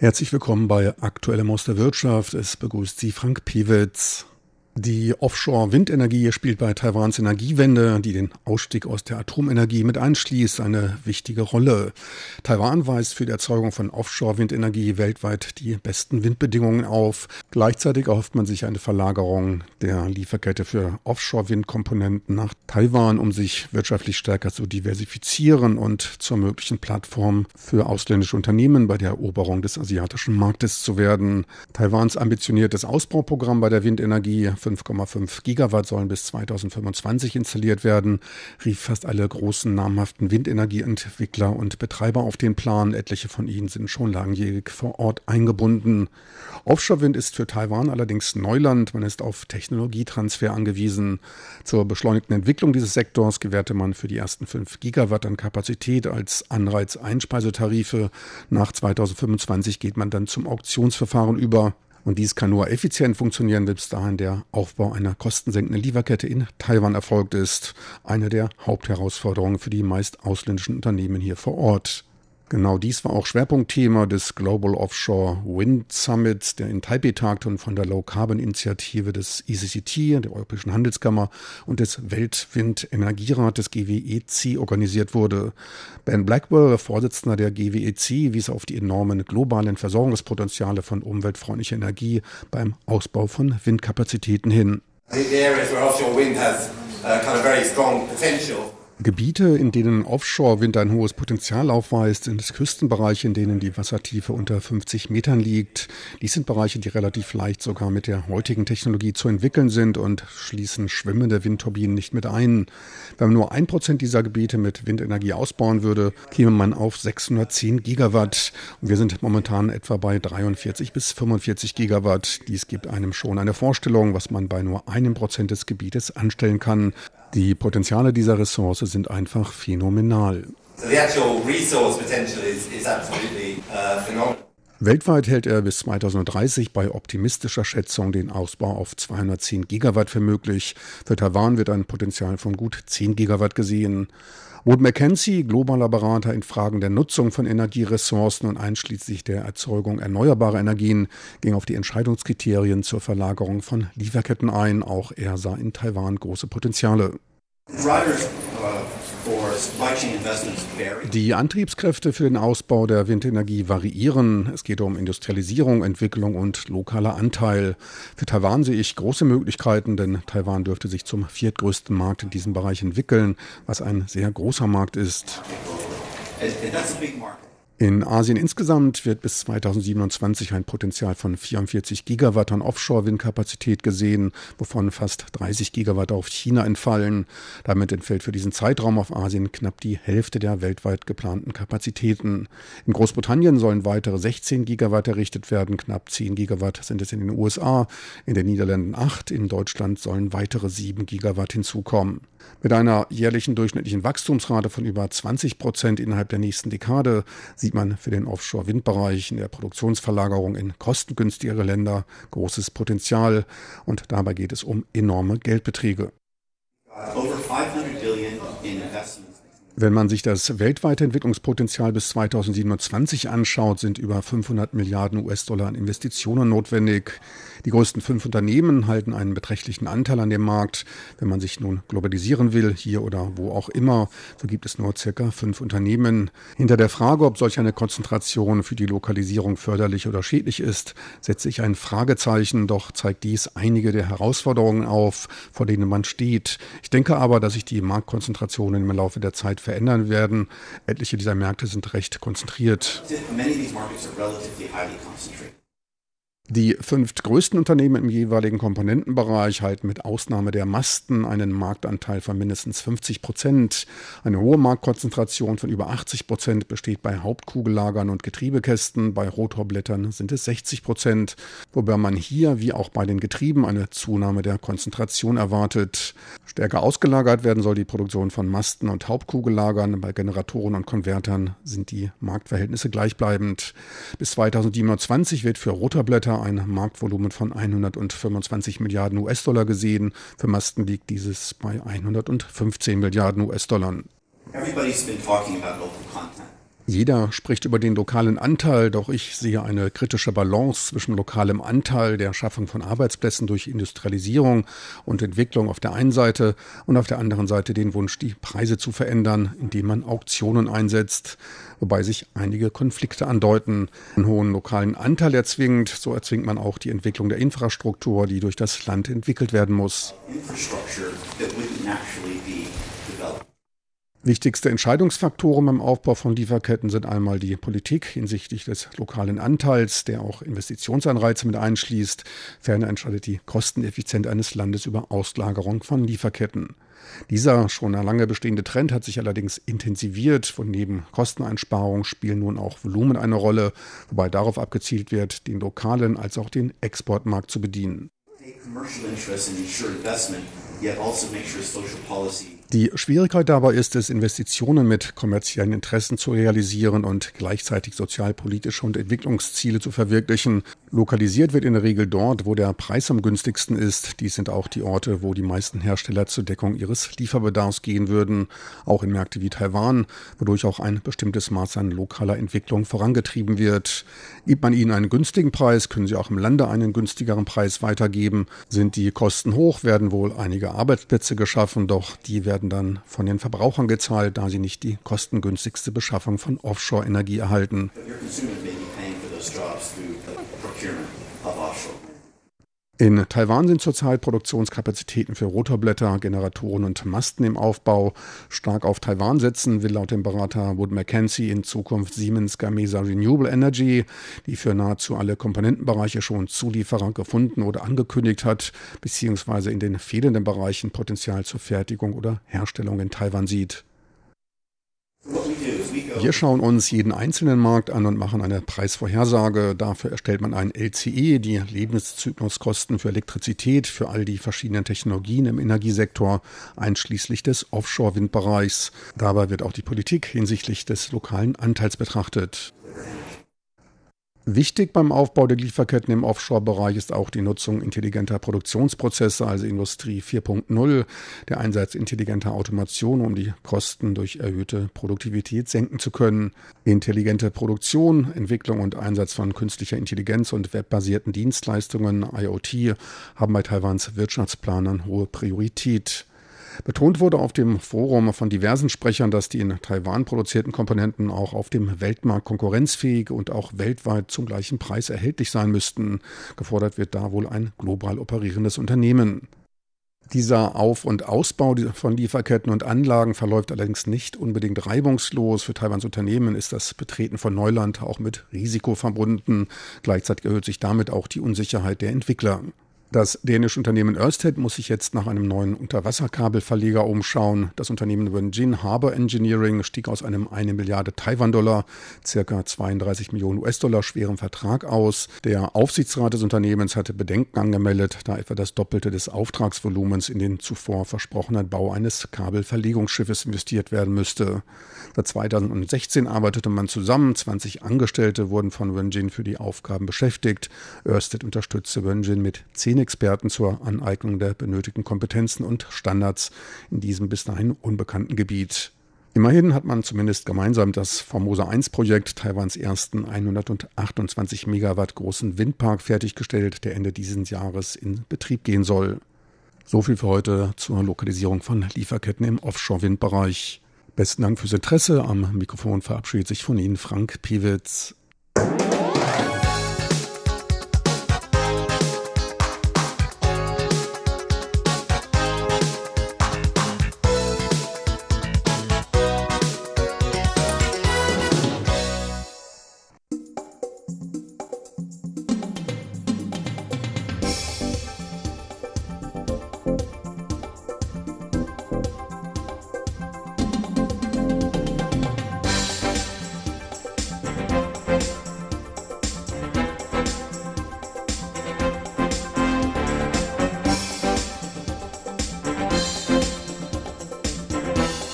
Herzlich willkommen bei Aktuellem aus der Wirtschaft. Es begrüßt Sie Frank Piewitz. Die Offshore-Windenergie spielt bei Taiwans Energiewende, die den Ausstieg aus der Atomenergie mit einschließt, eine wichtige Rolle. Taiwan weist für die Erzeugung von Offshore-Windenergie weltweit die besten Windbedingungen auf. Gleichzeitig erhofft man sich eine Verlagerung der Lieferkette für Offshore-Windkomponenten nach Taiwan, um sich wirtschaftlich stärker zu diversifizieren und zur möglichen Plattform für ausländische Unternehmen bei der Eroberung des asiatischen Marktes zu werden. Taiwans ambitioniertes Ausbauprogramm bei der Windenergie 5,5 Gigawatt sollen bis 2025 installiert werden, rief fast alle großen namhaften Windenergieentwickler und Betreiber auf den Plan. Etliche von ihnen sind schon langjährig vor Ort eingebunden. Offshore-Wind ist für Taiwan allerdings Neuland. Man ist auf Technologietransfer angewiesen. Zur beschleunigten Entwicklung dieses Sektors gewährte man für die ersten 5 Gigawatt an Kapazität als Anreiz Einspeisetarife. Nach 2025 geht man dann zum Auktionsverfahren über. Und dies kann nur effizient funktionieren, wenn bis dahin der Aufbau einer kostensenkenden Lieferkette in Taiwan erfolgt ist. Eine der Hauptherausforderungen für die meist ausländischen Unternehmen hier vor Ort. Genau dies war auch Schwerpunktthema des Global Offshore Wind Summits, der in Taipei tagte und von der Low Carbon Initiative des ECCT, der Europäischen Handelskammer und des Weltwindenergierates GWEC organisiert wurde. Ben Blackwell, Vorsitzender der GWEC, wies auf die enormen globalen Versorgungspotenziale von umweltfreundlicher Energie beim Ausbau von Windkapazitäten hin. Gebiete, in denen Offshore-Wind ein hohes Potenzial aufweist, sind Küstenbereiche, in denen die Wassertiefe unter 50 Metern liegt. Dies sind Bereiche, die relativ leicht sogar mit der heutigen Technologie zu entwickeln sind und schließen schwimmende Windturbinen nicht mit ein. Wenn man nur ein Prozent dieser Gebiete mit Windenergie ausbauen würde, käme man auf 610 Gigawatt. Und wir sind momentan etwa bei 43 bis 45 Gigawatt. Dies gibt einem schon eine Vorstellung, was man bei nur einem Prozent des Gebietes anstellen kann. Die Potenziale dieser Ressource sind einfach phänomenal. Uh, Weltweit hält er bis 2030 bei optimistischer Schätzung den Ausbau auf 210 Gigawatt für möglich. Für Taiwan wird ein Potenzial von gut 10 Gigawatt gesehen. Wood Mackenzie, globaler Berater in Fragen der Nutzung von Energieressourcen und einschließlich der Erzeugung erneuerbarer Energien, ging auf die Entscheidungskriterien zur Verlagerung von Lieferketten ein. Auch er sah in Taiwan große Potenziale. Die Antriebskräfte für den Ausbau der Windenergie variieren. Es geht um Industrialisierung, Entwicklung und lokaler Anteil. Für Taiwan sehe ich große Möglichkeiten, denn Taiwan dürfte sich zum viertgrößten Markt in diesem Bereich entwickeln, was ein sehr großer Markt ist. In Asien insgesamt wird bis 2027 ein Potenzial von 44 Gigawatt an Offshore-Windkapazität gesehen, wovon fast 30 Gigawatt auf China entfallen. Damit entfällt für diesen Zeitraum auf Asien knapp die Hälfte der weltweit geplanten Kapazitäten. In Großbritannien sollen weitere 16 Gigawatt errichtet werden, knapp 10 Gigawatt sind es in den USA, in den Niederlanden 8, in Deutschland sollen weitere 7 Gigawatt hinzukommen. Mit einer jährlichen durchschnittlichen Wachstumsrate von über 20 Prozent innerhalb der nächsten Dekade sieht man für den Offshore-Windbereich in der Produktionsverlagerung in kostengünstigere Länder großes Potenzial und dabei geht es um enorme Geldbeträge. Over 500 billion in investments wenn man sich das weltweite Entwicklungspotenzial bis 2027 anschaut, sind über 500 Milliarden US-Dollar an Investitionen notwendig. Die größten fünf Unternehmen halten einen beträchtlichen Anteil an dem Markt. Wenn man sich nun globalisieren will, hier oder wo auch immer, so gibt es nur circa fünf Unternehmen. Hinter der Frage, ob solch eine Konzentration für die Lokalisierung förderlich oder schädlich ist, setze ich ein Fragezeichen, doch zeigt dies einige der Herausforderungen auf, vor denen man steht. Ich denke aber, dass sich die Marktkonzentrationen im Laufe der Zeit verändern werden. Etliche dieser Märkte sind recht konzentriert. Die fünf größten Unternehmen im jeweiligen Komponentenbereich halten mit Ausnahme der Masten einen Marktanteil von mindestens 50 Prozent. Eine hohe Marktkonzentration von über 80 Prozent besteht bei Hauptkugellagern und Getriebekästen. Bei Rotorblättern sind es 60 Prozent, wobei man hier wie auch bei den Getrieben eine Zunahme der Konzentration erwartet. Stärker ausgelagert werden soll die Produktion von Masten und Hauptkugellagern. Bei Generatoren und Konvertern sind die Marktverhältnisse gleichbleibend. Bis 2027 wird für Rotorblätter ein Marktvolumen von 125 Milliarden US-Dollar gesehen. Für Masten liegt dieses bei 115 Milliarden US-Dollar. Jeder spricht über den lokalen Anteil, doch ich sehe eine kritische Balance zwischen lokalem Anteil, der Schaffung von Arbeitsplätzen durch Industrialisierung und Entwicklung auf der einen Seite und auf der anderen Seite den Wunsch, die Preise zu verändern, indem man Auktionen einsetzt, wobei sich einige Konflikte andeuten. Einen hohen lokalen Anteil erzwingt, so erzwingt man auch die Entwicklung der Infrastruktur, die durch das Land entwickelt werden muss. Wichtigste Entscheidungsfaktoren beim Aufbau von Lieferketten sind einmal die Politik hinsichtlich des lokalen Anteils, der auch Investitionsanreize mit einschließt. Ferner entscheidet die Kosteneffizienz eines Landes über Auslagerung von Lieferketten. Dieser schon lange bestehende Trend hat sich allerdings intensiviert. Von neben Kosteneinsparungen spielen nun auch Volumen eine Rolle, wobei darauf abgezielt wird, den lokalen als auch den Exportmarkt zu bedienen. Die Schwierigkeit dabei ist es, Investitionen mit kommerziellen Interessen zu realisieren und gleichzeitig sozialpolitische und Entwicklungsziele zu verwirklichen. Lokalisiert wird in der Regel dort, wo der Preis am günstigsten ist. Dies sind auch die Orte, wo die meisten Hersteller zur Deckung ihres Lieferbedarfs gehen würden. Auch in Märkte wie Taiwan, wodurch auch ein bestimmtes Maß an lokaler Entwicklung vorangetrieben wird. Gibt man ihnen einen günstigen Preis, können sie auch im Lande einen günstigeren Preis weitergeben. Sind die Kosten hoch, werden wohl einige Arbeitsplätze geschaffen, doch die werden werden dann von den Verbrauchern gezahlt, da sie nicht die kostengünstigste Beschaffung von Offshore-Energie erhalten. In Taiwan sind zurzeit Produktionskapazitäten für Rotorblätter, Generatoren und Masten im Aufbau. Stark auf Taiwan setzen will laut dem Berater Wood Mackenzie in Zukunft Siemens Gamesa Renewable Energy, die für nahezu alle Komponentenbereiche schon Zulieferer gefunden oder angekündigt hat, beziehungsweise in den fehlenden Bereichen Potenzial zur Fertigung oder Herstellung in Taiwan sieht. Wir schauen uns jeden einzelnen Markt an und machen eine Preisvorhersage. Dafür erstellt man ein LCE, die Lebenszykluskosten für Elektrizität für all die verschiedenen Technologien im Energiesektor, einschließlich des Offshore-Windbereichs. Dabei wird auch die Politik hinsichtlich des lokalen Anteils betrachtet. Wichtig beim Aufbau der Lieferketten im Offshore-Bereich ist auch die Nutzung intelligenter Produktionsprozesse, also Industrie 4.0, der Einsatz intelligenter Automation, um die Kosten durch erhöhte Produktivität senken zu können. Intelligente Produktion, Entwicklung und Einsatz von künstlicher Intelligenz und webbasierten Dienstleistungen, IoT, haben bei Taiwans Wirtschaftsplanern hohe Priorität. Betont wurde auf dem Forum von diversen Sprechern, dass die in Taiwan produzierten Komponenten auch auf dem Weltmarkt konkurrenzfähig und auch weltweit zum gleichen Preis erhältlich sein müssten. Gefordert wird da wohl ein global operierendes Unternehmen. Dieser Auf- und Ausbau von Lieferketten und Anlagen verläuft allerdings nicht unbedingt reibungslos. Für Taiwans Unternehmen ist das Betreten von Neuland auch mit Risiko verbunden. Gleichzeitig erhöht sich damit auch die Unsicherheit der Entwickler. Das dänische Unternehmen Ørsted muss sich jetzt nach einem neuen Unterwasserkabelverleger umschauen. Das Unternehmen Wenjin Harbor Engineering stieg aus einem 1 Milliarde Taiwan-Dollar, circa 32 Millionen US-Dollar schweren Vertrag aus. Der Aufsichtsrat des Unternehmens hatte Bedenken angemeldet, da etwa das Doppelte des Auftragsvolumens in den zuvor versprochenen Bau eines Kabelverlegungsschiffes investiert werden müsste. Seit 2016 arbeitete man zusammen. 20 Angestellte wurden von Wenjin für die Aufgaben beschäftigt. Ørsted unterstützte Wenjin mit 10 Experten zur Aneignung der benötigten Kompetenzen und Standards in diesem bis dahin unbekannten Gebiet. Immerhin hat man zumindest gemeinsam das Formosa 1 Projekt, Taiwans ersten 128 Megawatt großen Windpark fertiggestellt, der Ende dieses Jahres in Betrieb gehen soll. So viel für heute zur Lokalisierung von Lieferketten im Offshore-Windbereich. Besten Dank fürs Interesse. Am Mikrofon verabschiedet sich von Ihnen Frank Piewitz.